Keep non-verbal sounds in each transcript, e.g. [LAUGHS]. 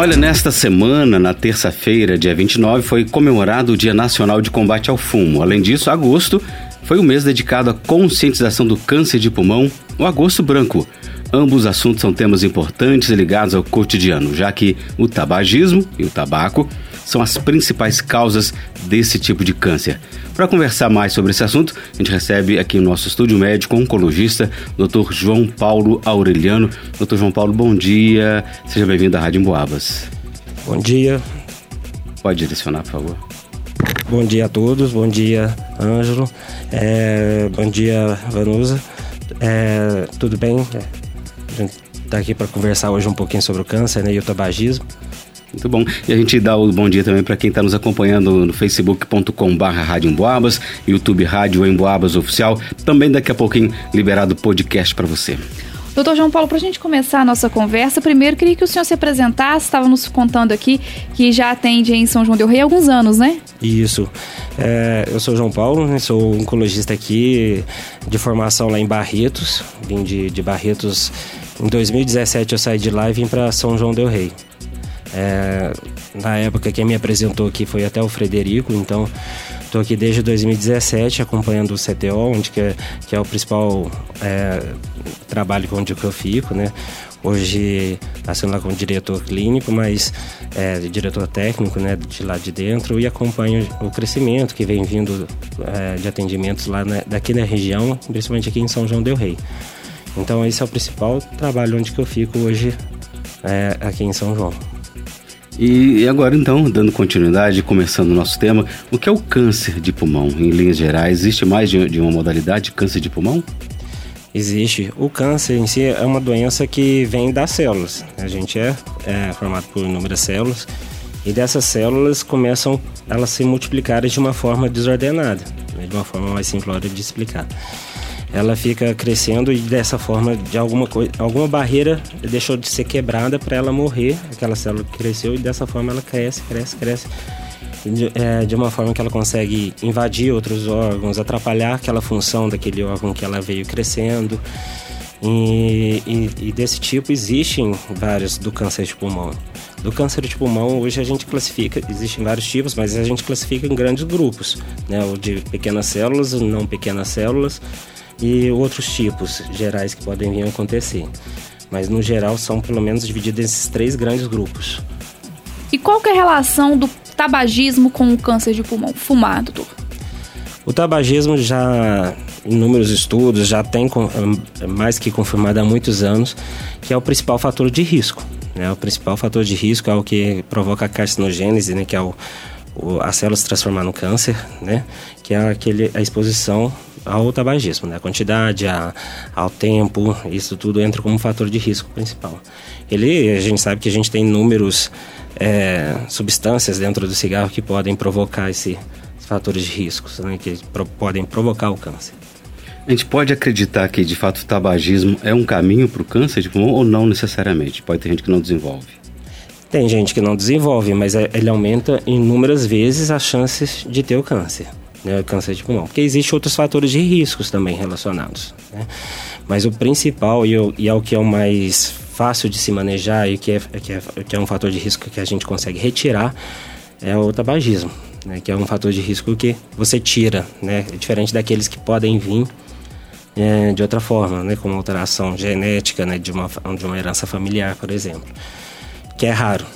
Olha, nesta semana, na terça-feira, dia 29, foi comemorado o Dia Nacional de Combate ao Fumo. Além disso, agosto foi o mês dedicado à conscientização do câncer de pulmão, o Agosto Branco. Ambos assuntos são temas importantes ligados ao cotidiano, já que o tabagismo e o tabaco são as principais causas desse tipo de câncer. Para conversar mais sobre esse assunto, a gente recebe aqui no nosso estúdio médico oncologista, Dr. João Paulo Aureliano. Dr. João Paulo, bom dia. Seja bem-vindo à Rádio Emboabas. Bom dia. Pode direcionar, por favor. Bom dia a todos, bom dia, Ângelo. É, bom dia, Vanusa. É, tudo bem? É, a gente está aqui para conversar hoje um pouquinho sobre o câncer né, e o tabagismo. Muito bom. E a gente dá o bom dia também para quem está nos acompanhando no facebook.com.br Rádio Emboabas, YouTube Rádio Emboabas Oficial. Também daqui a pouquinho liberado o podcast para você. Doutor João Paulo, para a gente começar a nossa conversa, primeiro queria que o senhor se apresentasse, estava nos contando aqui que já atende em São João del Rei há alguns anos, né? Isso. É, eu sou João Paulo, né, sou oncologista aqui de formação lá em Barretos. Vim de, de Barretos em 2017, eu saí de lá e vim para São João del Rei. É, na época quem me apresentou aqui foi até o Frederico, então estou aqui desde 2017 acompanhando o CTO, onde que é, que é o principal é, trabalho onde eu fico, né? Hoje assino lá como diretor clínico, mas é, diretor técnico, né, de lá de dentro e acompanho o crescimento que vem vindo é, de atendimentos lá na, daqui na região, principalmente aqui em São João del Rei. Então esse é o principal trabalho onde que eu fico hoje é, aqui em São João. E agora então, dando continuidade, começando o nosso tema, o que é o câncer de pulmão? Em linhas gerais, existe mais de uma modalidade de câncer de pulmão? Existe. O câncer em si é uma doença que vem das células. A gente é, é formado por inúmeras células e dessas células começam elas se multiplicarem de uma forma desordenada, de uma forma mais simplória de explicar ela fica crescendo e dessa forma de alguma coisa, alguma barreira deixou de ser quebrada para ela morrer, aquela célula cresceu e dessa forma ela cresce, cresce, cresce. De, é, de uma forma que ela consegue invadir outros órgãos, atrapalhar aquela função daquele órgão que ela veio crescendo. E, e, e, desse tipo existem vários do câncer de pulmão. Do câncer de pulmão hoje a gente classifica, existem vários tipos, mas a gente classifica em grandes grupos, né? O de pequenas células, não pequenas células, e outros tipos gerais que podem vir a acontecer. Mas no geral são pelo menos divididos esses três grandes grupos. E qual que é a relação do tabagismo com o câncer de pulmão? Fumar, doutor? O tabagismo já, inúmeros estudos, já tem é mais que confirmado há muitos anos que é o principal fator de risco. Né? O principal fator de risco é o que provoca a carcinogênese, né? que é o, o, a célula se transformar no câncer, né? que é aquele, a exposição ao tabagismo, né? A quantidade, a, ao tempo, isso tudo entra como fator de risco principal. Ele, a gente sabe que a gente tem inúmeros é, substâncias dentro do cigarro que podem provocar esse, esses fatores de riscos, né? Que pro, podem provocar o câncer. A gente pode acreditar que, de fato, o tabagismo é um caminho para o câncer de pulmão ou não necessariamente? Pode ter gente que não desenvolve. Tem gente que não desenvolve, mas é, ele aumenta inúmeras vezes as chances de ter o câncer né, câncer de pulmão. Porque existem outros fatores de riscos também relacionados. Né? Mas o principal e, o, e é o que é o mais fácil de se manejar e que é, que, é, que é um fator de risco que a gente consegue retirar é o tabagismo, né? que é um fator de risco que você tira, né? É diferente daqueles que podem vir é, de outra forma, né? como alteração genética né? de, uma, de uma herança familiar, por exemplo, que é raro,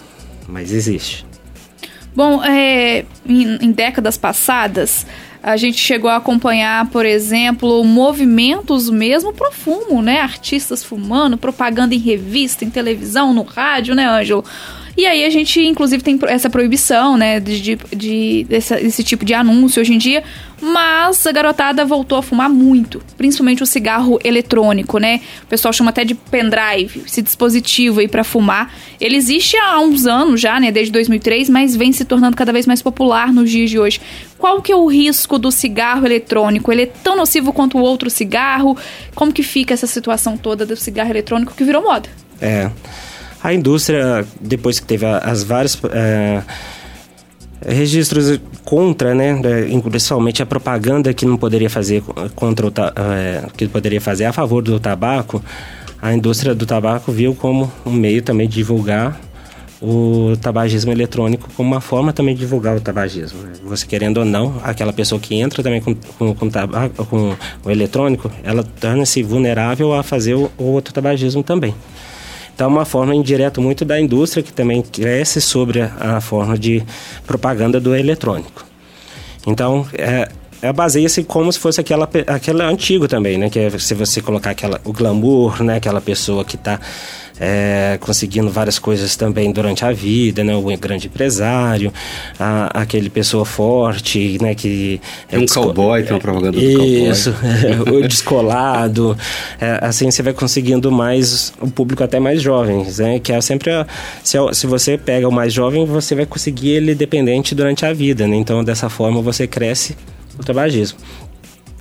mas existe. Bom, é, em, em décadas passadas, a gente chegou a acompanhar, por exemplo, movimentos mesmo pro fumo, né? Artistas fumando, propaganda em revista, em televisão, no rádio, né, Ângelo? E aí a gente, inclusive, tem essa proibição, né, de, de, de desse, tipo de anúncio hoje em dia. Mas a garotada voltou a fumar muito, principalmente o cigarro eletrônico, né? O pessoal chama até de pendrive, esse dispositivo aí para fumar. Ele existe há uns anos já, né, desde 2003, mas vem se tornando cada vez mais popular nos dias de hoje. Qual que é o risco do cigarro eletrônico? Ele é tão nocivo quanto o outro cigarro? Como que fica essa situação toda do cigarro eletrônico que virou moda? É. A indústria, depois que teve as várias é, registros contra, né, principalmente a propaganda que não poderia fazer contra o é, que poderia fazer a favor do tabaco, a indústria do tabaco viu como um meio também de divulgar o tabagismo eletrônico como uma forma também de divulgar o tabagismo. Né? Você querendo ou não, aquela pessoa que entra também com, com, com, tabaco, com o eletrônico, ela torna-se vulnerável a fazer o, o outro tabagismo também. Então, uma forma indireta muito da indústria que também cresce sobre a, a forma de propaganda do eletrônico. Então, é, é baseia-se como se fosse aquela, aquela antigo também, né? Que é se você colocar aquela, o glamour, né? Aquela pessoa que está é, conseguindo várias coisas também durante a vida, né? O grande empresário, a, aquele pessoa forte, né? Que é um cowboy, tem uma propaganda do cowboy. Isso, é, [LAUGHS] o descolado. É, assim você vai conseguindo mais o público até mais jovens, né? Que é sempre a, se, se você pega o mais jovem, você vai conseguir ele dependente durante a vida, né? Então dessa forma você cresce o tabagismo.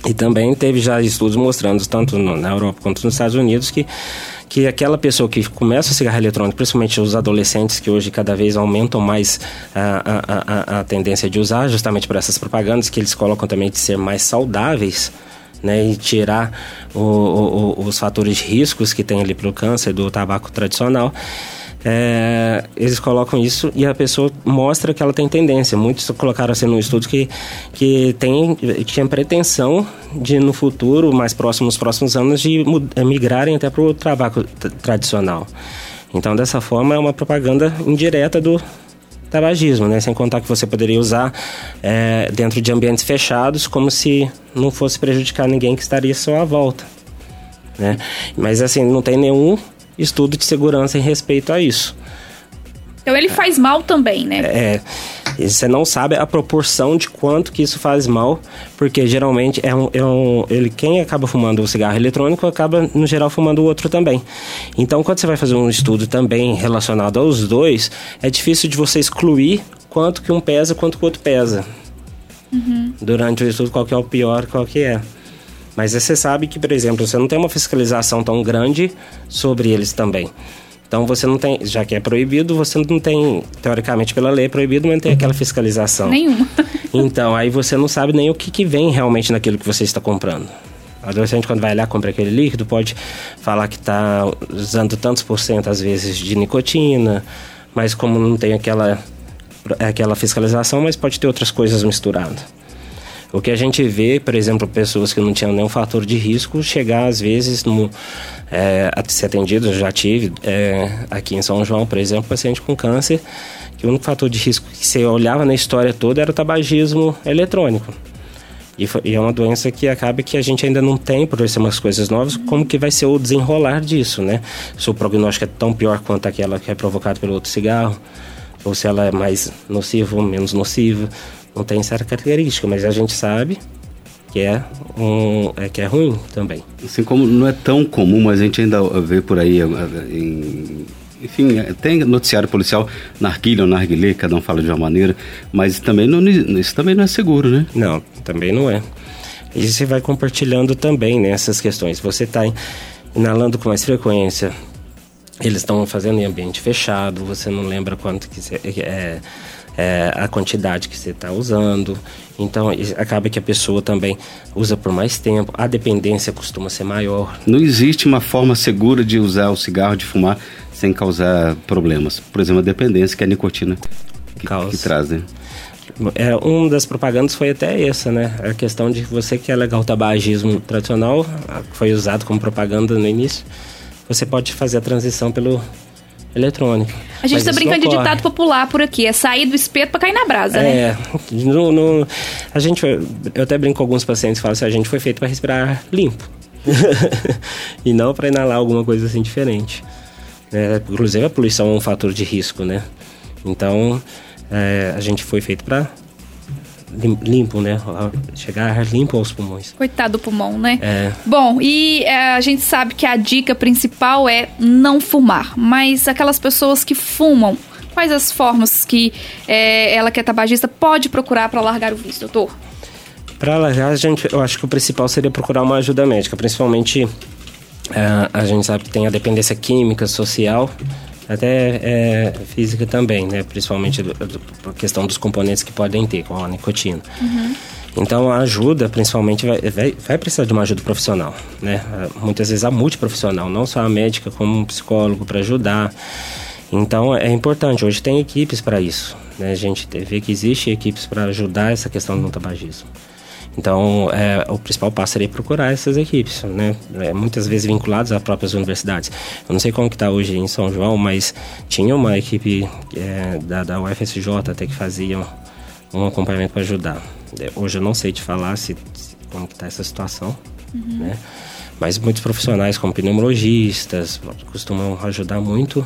E também teve já estudos mostrando, tanto na Europa quanto nos Estados Unidos, que que aquela pessoa que começa o cigarro eletrônico, principalmente os adolescentes que hoje cada vez aumentam mais a, a, a, a tendência de usar, justamente por essas propagandas que eles colocam também de ser mais saudáveis, né, e tirar o, o, os fatores de riscos que tem ali para o câncer do tabaco tradicional é, eles colocam isso e a pessoa mostra que ela tem tendência. Muitos colocaram assim no estudo que, que tem, tinha pretensão de no futuro, mais próximo, nos próximos anos, de migrarem até para o tabaco tradicional. Então, dessa forma, é uma propaganda indireta do tabagismo, né? Sem contar que você poderia usar é, dentro de ambientes fechados, como se não fosse prejudicar ninguém que estaria só à volta. Né? Mas assim, não tem nenhum estudo de segurança em respeito a isso. Então ele faz mal também, né? É. Você não sabe a proporção de quanto que isso faz mal, porque geralmente é um, é um, ele quem acaba fumando o cigarro eletrônico acaba no geral fumando o outro também. Então quando você vai fazer um estudo também relacionado aos dois, é difícil de você excluir quanto que um pesa, quanto que o outro pesa. Uhum. Durante o estudo, qual que é o pior, qual que é. Mas você sabe que, por exemplo, você não tem uma fiscalização tão grande sobre eles também. Então você não tem, já que é proibido, você não tem, teoricamente pela lei é proibido, mas não tem aquela fiscalização. Nenhuma. [LAUGHS] então, aí você não sabe nem o que, que vem realmente naquilo que você está comprando. O adolescente, quando vai lá compra aquele líquido, pode falar que está usando tantos por cento, às vezes, de nicotina, mas como não tem aquela, aquela fiscalização, mas pode ter outras coisas misturadas. O que a gente vê, por exemplo, pessoas que não tinham nenhum fator de risco chegar às vezes no, é, a ser atendido, já tive é, aqui em São João, por exemplo, paciente com câncer, que o único fator de risco que você olhava na história toda era o tabagismo eletrônico. E, e, é uma doença que acaba que a gente ainda não tem, por ser umas coisas novas, como que vai ser o desenrolar disso, né? Se o prognóstico é tão pior quanto aquela que é provocada pelo outro cigarro, ou se ela é mais nociva ou menos nociva não tem certa característica, mas a gente sabe que é, um, é, que é ruim também. Assim como não é tão comum, mas a gente ainda vê por aí, em, enfim, tem noticiário policial, narguilha ou narguilé, cada um fala de uma maneira, mas também não, isso também não é seguro, né? Não, também não é. E você vai compartilhando também nessas né, questões. Você está inalando com mais frequência, eles estão fazendo em ambiente fechado, você não lembra quanto que você, é, é, a quantidade que você está usando. Então, acaba que a pessoa também usa por mais tempo, a dependência costuma ser maior. Não existe uma forma segura de usar o cigarro, de fumar, sem causar problemas. Por exemplo, a dependência que é a nicotina que, que traz, né? É, uma das propagandas foi até essa, né? A questão de você que é legal o tabagismo tradicional, foi usado como propaganda no início, você pode fazer a transição pelo eletrônica. A gente está brincando de ditado popular por aqui, é sair do espeto para cair na brasa, é, né? É, no, no, a gente, eu até brinco com alguns pacientes e falo assim, a gente foi feito para respirar limpo. [LAUGHS] e não para inalar alguma coisa assim diferente. É, inclusive a poluição é um fator de risco, né? Então, é, a gente foi feito para limpo, né? Chegar limpo aos pulmões. Coitado do pulmão, né? É. Bom, e é, a gente sabe que a dica principal é não fumar, mas aquelas pessoas que fumam, quais as formas que é, ela que é tabagista pode procurar para largar o vício, doutor? Para largar, a gente, eu acho que o principal seria procurar uma ajuda médica, principalmente é, a gente sabe que tem a dependência química, social até é, física também, né? Principalmente a questão dos componentes que podem ter, com a nicotina. Uhum. Então a ajuda, principalmente, vai, vai, vai, precisar de uma ajuda profissional, né? Muitas vezes a multiprofissional, não só a médica, como um psicólogo para ajudar. Então é importante, hoje tem equipes para isso. Né? A gente vê que existe equipes para ajudar essa questão do tabagismo. Então, é, o principal passo seria procurar essas equipes, né? É, muitas vezes vinculadas às próprias universidades. Eu não sei como que está hoje em São João, mas tinha uma equipe é, da, da UFSJ até que fazia um acompanhamento para ajudar. É, hoje eu não sei te falar se, se como está essa situação, uhum. né? Mas muitos profissionais, como pneumologistas, costumam ajudar muito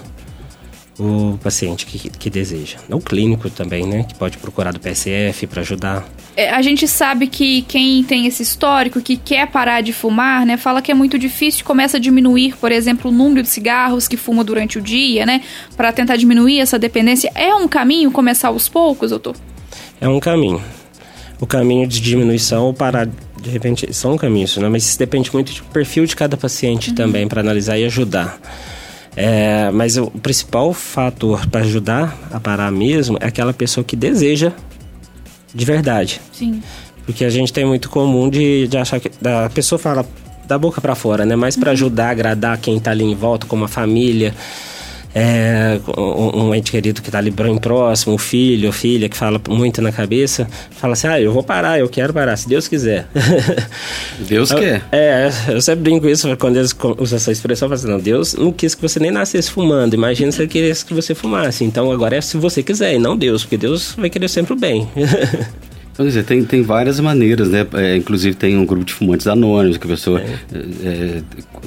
o paciente que, que deseja. O clínico também, né? Que pode procurar do PSF para ajudar. É, a gente sabe que quem tem esse histórico, que quer parar de fumar, né? Fala que é muito difícil, começa a diminuir, por exemplo, o número de cigarros que fuma durante o dia, né? Para tentar diminuir essa dependência. É um caminho começar aos poucos, doutor? É um caminho. O caminho de diminuição ou parar de repente são caminhos, né? Mas isso depende muito do perfil de cada paciente uhum. também para analisar e ajudar. É, mas o principal fator para ajudar a parar mesmo é aquela pessoa que deseja de verdade. Sim. Porque a gente tem muito comum de, de achar que a pessoa fala da boca para fora, né? Mas para uhum. ajudar, agradar quem está ali em volta, como a família é, um, um, ente querido que está ali bem próximo, um filho ou filha que fala muito na cabeça, fala assim, ah, eu vou parar, eu quero parar, se Deus quiser. [LAUGHS] Deus eu, quer. É, eu sempre brinco isso quando eles usam essa expressão, falo assim, não, Deus não quis que você nem nascesse fumando, imagina se ele quisesse que você fumasse, então agora é se você quiser e não Deus, porque Deus vai querer sempre o bem. [LAUGHS] Então, quer dizer, tem, tem várias maneiras, né? É, inclusive tem um grupo de fumantes anônimos que a pessoa é. É,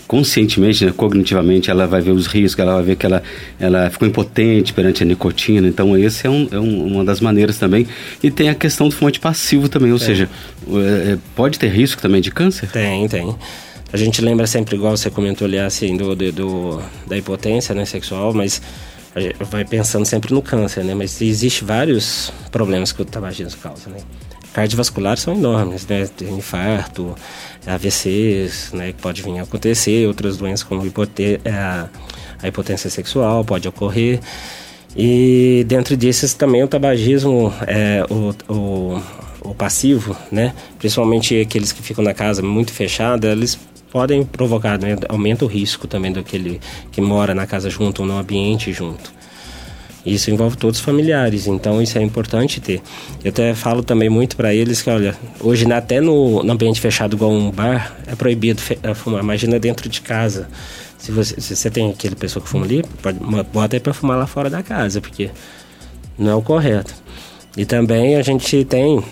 conscientemente, né, cognitivamente, ela vai ver os riscos, ela vai ver que ela, ela ficou impotente perante a nicotina. Então, esse é, um, é um, uma das maneiras também. E tem a questão do fumante passivo também, ou é. seja, é, pode ter risco também de câncer? Tem, tem. A gente lembra sempre, igual você comentou ali, assim, do, do, do da impotência né, sexual, mas vai pensando sempre no câncer, né? Mas existe vários problemas que o tabagismo causa, né? Cardiovasculares são enormes, né? Tem infarto, AVCs, né? Que pode vir a acontecer, outras doenças como é, a, a hipotensão sexual pode ocorrer. E dentro desses também o tabagismo, é, o, o, o passivo, né? Principalmente aqueles que ficam na casa muito fechada, eles podem provocar, né, aumenta o risco também daquele que mora na casa junto ou no ambiente junto. Isso envolve todos os familiares, então isso é importante ter. Eu até falo também muito para eles que, olha, hoje até no, no, ambiente fechado igual um bar, é proibido eh, fumar. Imagina dentro de casa. Se você, se você tem aquele pessoa que fuma ali, pode, bota aí para fumar lá fora da casa, porque não é o correto. E também a gente tem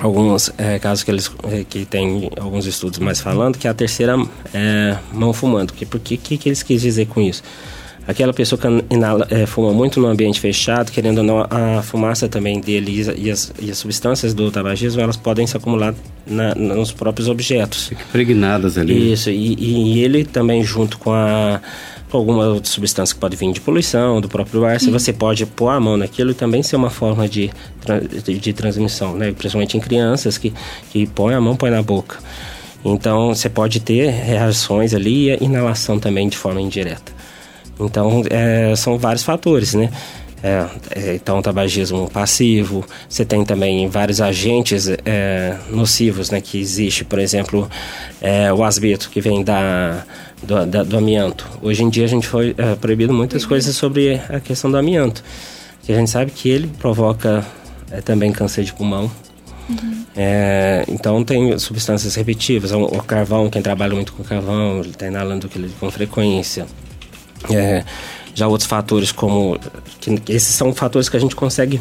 alguns é, casos que eles é, que tem alguns estudos mais falando que é a terceira é, mão fumando. Que por que que eles quis dizer com isso? Aquela pessoa que inala, é, fuma muito no ambiente fechado querendo ou não a fumaça também dele e as, e as substâncias do tabagismo elas podem se acumular na, nos próprios objetos. Fica impregnadas ali isso e, e ele também junto com a alguma outra substância que pode vir de poluição, do próprio ar, se você pode pôr a mão naquilo e também ser uma forma de, de, de, transmissão, né? Principalmente em crianças que, que põe a mão, põe na boca. Então, você pode ter reações ali e inalação também de forma indireta. Então, é, são vários fatores, né? É, é, então, tabagismo passivo, você tem também vários agentes é, nocivos né, que existe, por exemplo, é, o asbeto, que vem da, do, da, do amianto. Hoje em dia a gente foi é, proibido muitas uhum. coisas sobre a questão do amianto, que a gente sabe que ele provoca é, também câncer de pulmão. Uhum. É, então tem substâncias repetitivas, o, o, carvão, quem trabalha muito com carvão, ele está inalando aquilo com frequência. É, já outros fatores como que, esses são fatores que a gente consegue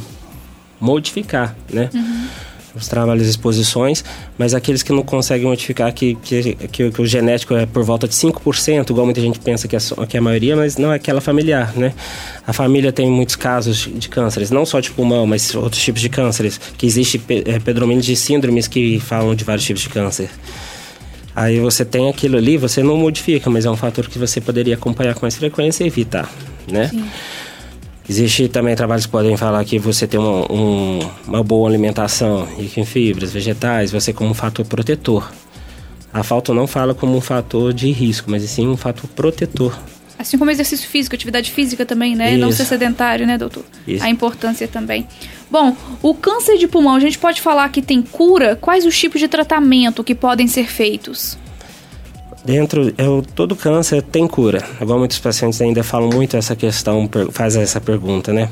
modificar, né? Uhum. Os trabalhos exposições, mas aqueles que não conseguem modificar, que, que, que, que o genético é por volta de 5%, igual muita gente pensa que é, que é a maioria, mas não é aquela familiar, né? A família tem muitos casos de cânceres, não só de pulmão, mas outros tipos de cânceres, que existe é, pedromínio de síndromes que falam de vários tipos de câncer. Aí você tem aquilo ali, você não modifica, mas é um fator que você poderia acompanhar com mais frequência e evitar, né? Sim. Existe também trabalhos que podem falar que você tem uma, um, uma boa alimentação, rica em fibras, vegetais, você como um fator protetor. A falta não fala como um fator de risco, mas sim um fator protetor Assim como exercício físico, atividade física também, né? Isso. Não ser sedentário, né, doutor? Isso. A importância também. Bom, o câncer de pulmão, a gente pode falar que tem cura? Quais os tipos de tratamento que podem ser feitos? Dentro, eu, todo câncer tem cura. Igual muitos pacientes ainda falam muito essa questão, faz essa pergunta, né?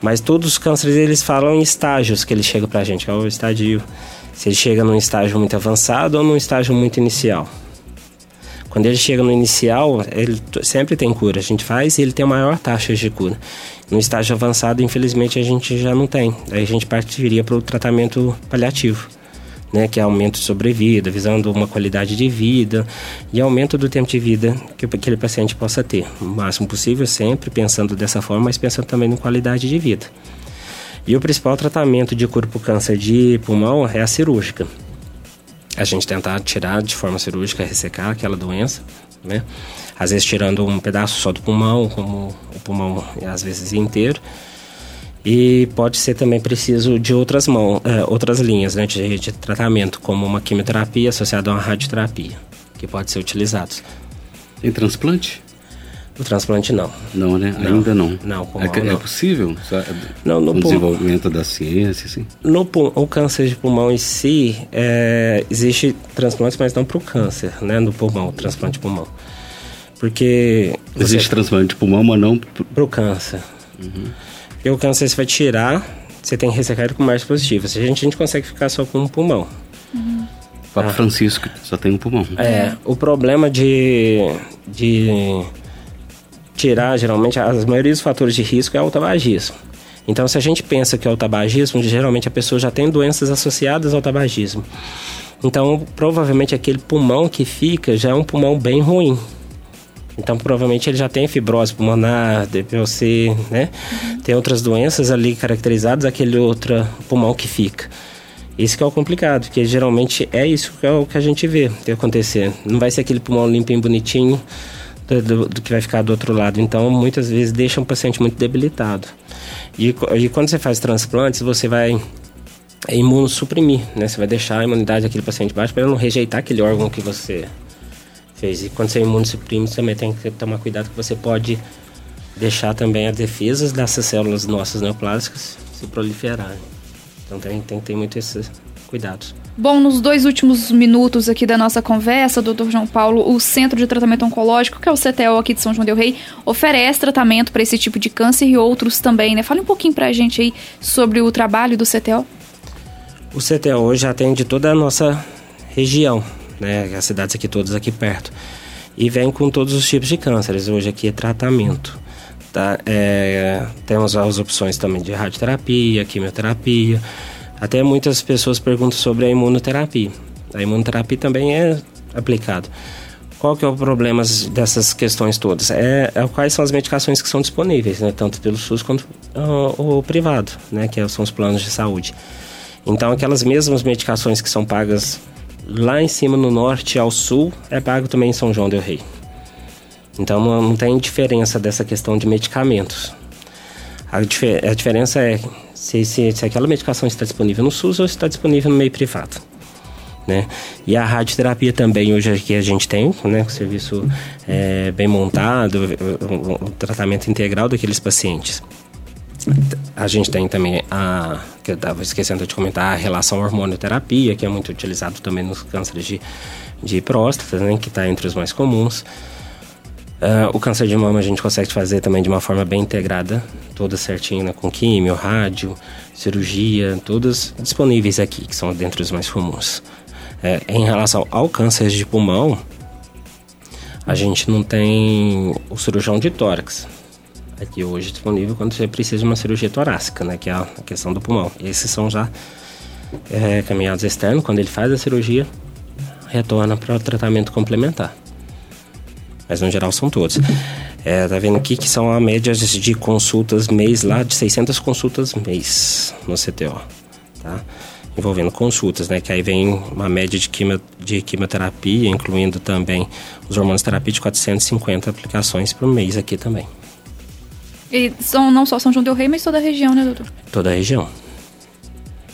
Mas todos os cânceres, eles falam em estágios que eles chegam pra gente, que é o estágio, se ele chega num estágio muito avançado ou num estágio muito inicial. Quando ele chega no inicial, ele sempre tem cura. A gente faz e ele tem a maior taxa de cura. No estágio avançado, infelizmente, a gente já não tem. Aí a gente partiria para o tratamento paliativo né, que é aumento de sobrevida, visando uma qualidade de vida e aumento do tempo de vida que aquele paciente possa ter, o máximo possível, sempre pensando dessa forma, mas pensando também em qualidade de vida. E o principal tratamento de cura para o câncer de pulmão é a cirúrgica. A gente tentar tirar de forma cirúrgica, ressecar aquela doença, né? Às vezes tirando um pedaço só do pulmão, como o pulmão às vezes inteiro, e pode ser também preciso de outras, mão, é, outras linhas né, de, de, tratamento, como uma quimioterapia associada a uma radioterapia, que pode ser utilizados. Tem transplante? O transplante não. Não, né? Não, Ainda não. Não, pulmão, é, não. é possível? Não, no, no desenvolvimento da ciência, sim. No o câncer de pulmão em si, é, existe transplante, mas não para o câncer, né? No pulmão, transplante de pulmão. Porque... Existe você... transplante de pulmão, mas não... Para o câncer. Uhum. Porque o câncer você vai tirar, você tem que ressecar ele com mais positivo. Se a gente, a gente consegue ficar só com um pulmão. Uhum. Papa ah. Francisco só tem um pulmão. É, o problema de, de tirar, geralmente, as maioria dos fatores de risco é o tabagismo. Então, se a gente pensa que é o tabagismo, geralmente a pessoa já tem doenças associadas ao tabagismo. Então, provavelmente aquele pulmão que fica já é um pulmão bem ruim. Então, provavelmente ele já tem fibrose pulmonar, DPOC, né? Tem outras doenças ali caracterizadas, aquele outro pulmão que fica. Isso que é o complicado, porque geralmente é isso que é o que a gente vê acontecer. Não vai ser aquele pulmão limpinho, bonitinho, do, do, do, que vai ficar do outro lado. Então, muitas vezes deixa um paciente muito debilitado. E, e quando você faz transplantes, você vai imunossuprimir, né? Você vai deixar a imunidade daquele paciente baixa para ele não rejeitar aquele órgão que você fez. E quando você imunossuprime, você também tem que tomar cuidado que você pode deixar também as defesas dessas células nossas neoplásicas se proliferarem. Então tem, tem ter muito esses cuidados. Bom, nos dois últimos minutos aqui da nossa conversa, doutor João Paulo, o Centro de Tratamento Oncológico, que é o CTO aqui de São João del Rei, oferece tratamento para esse tipo de câncer e outros também, né? Fale um pouquinho para a gente aí sobre o trabalho do CTO. O CTO já atende toda a nossa região, né? As cidades aqui todas aqui perto. E vem com todos os tipos de cânceres. Hoje aqui é tratamento. Tá? É, temos as opções também de radioterapia, quimioterapia. Até muitas pessoas perguntam sobre a imunoterapia. A imunoterapia também é aplicado. Qual que é o problema dessas questões todas? É, é, quais são as medicações que são disponíveis, né? Tanto pelo SUS quanto uh, o privado, né? Que são os planos de saúde. Então, aquelas mesmas medicações que são pagas lá em cima no norte ao sul é pago também em São João del Rei. Então não, tem diferença dessa questão de medicamentos. A, difer a diferença é se, se, se, aquela medicação está disponível no SUS ou está disponível no meio privado. Né? E a radioterapia também hoje aqui a gente tem, né? O serviço é, bem montado, o, o tratamento integral daqueles pacientes. A gente tem também a, que eu estava esquecendo de comentar, a relação hormonioterapia, que é muito utilizado também nos cânceres de, de próstata, né, que está entre os mais comuns. Uh, o câncer de mama a gente consegue fazer também de uma forma bem integrada, toda certinha, né, com químio, rádio, cirurgia, todas disponíveis aqui, que são dentre os mais comuns. É, em relação ao câncer de pulmão, a gente não tem o cirurgião de tórax, aqui hoje disponível quando você precisa de uma cirurgia torácica, né, que é a questão do pulmão. Esses são já é, caminhados externos, quando ele faz a cirurgia, retorna para o tratamento complementar. Mas no geral são todos. É, tá vendo aqui que são a média de consultas mês lá, de 600 consultas mês no CTO, tá? Envolvendo consultas, né? Que aí vem uma média de, quimio, de quimioterapia, incluindo também os hormônios terapia de 450 aplicações por mês aqui também. E são não só São João del Rei, mas toda a região, né, doutor? Toda a região.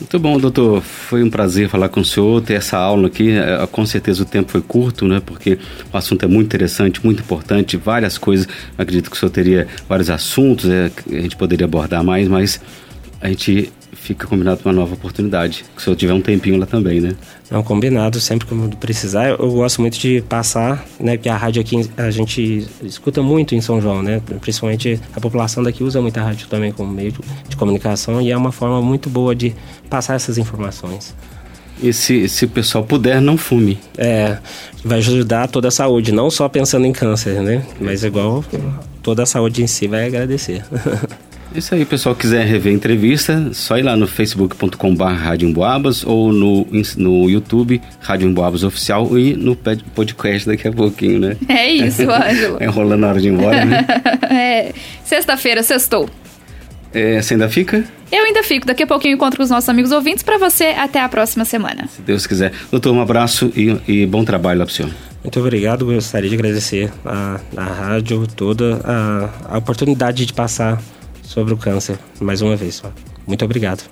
Muito bom, doutor. Foi um prazer falar com o senhor, ter essa aula aqui. É, com certeza o tempo foi curto, né? Porque o assunto é muito interessante, muito importante, várias coisas. Acredito que o senhor teria vários assuntos, é, a gente poderia abordar mais, mas a gente fica combinado uma nova oportunidade. Se eu tiver um tempinho lá também, né? Não, combinado, sempre que precisar. Eu gosto muito de passar, né? Porque a rádio aqui a gente escuta muito em São João, né? Principalmente a população daqui usa muito a rádio também como meio de comunicação e é uma forma muito boa de passar essas informações. E se, se o pessoal puder, não fume. É, vai ajudar toda a saúde, não só pensando em câncer, né? Mas igual toda a saúde em si vai agradecer. [LAUGHS] Isso aí, pessoal quiser rever a entrevista, só ir lá no facebook.com.br Rádio Emboabas ou no, no YouTube Rádio Emboabas Oficial e no podcast daqui a pouquinho, né? [LAUGHS] É isso, [LAUGHS] Ângelo. é enrolando na hora de ir embora, né? [LAUGHS] é, sexta-feira, sextou. É, você ainda fica? Eu ainda fico. Daqui a pouquinho eu encontro com os nossos amigos ouvintes. Para você, até a próxima semana. Se Deus quiser. Doutor, um abraço e, e bom trabalho lá para o senhor. Muito obrigado. Gostaria de agradecer a, a rádio toda a, a oportunidade de passar sobre o câncer mais uma vez. Muito obrigado.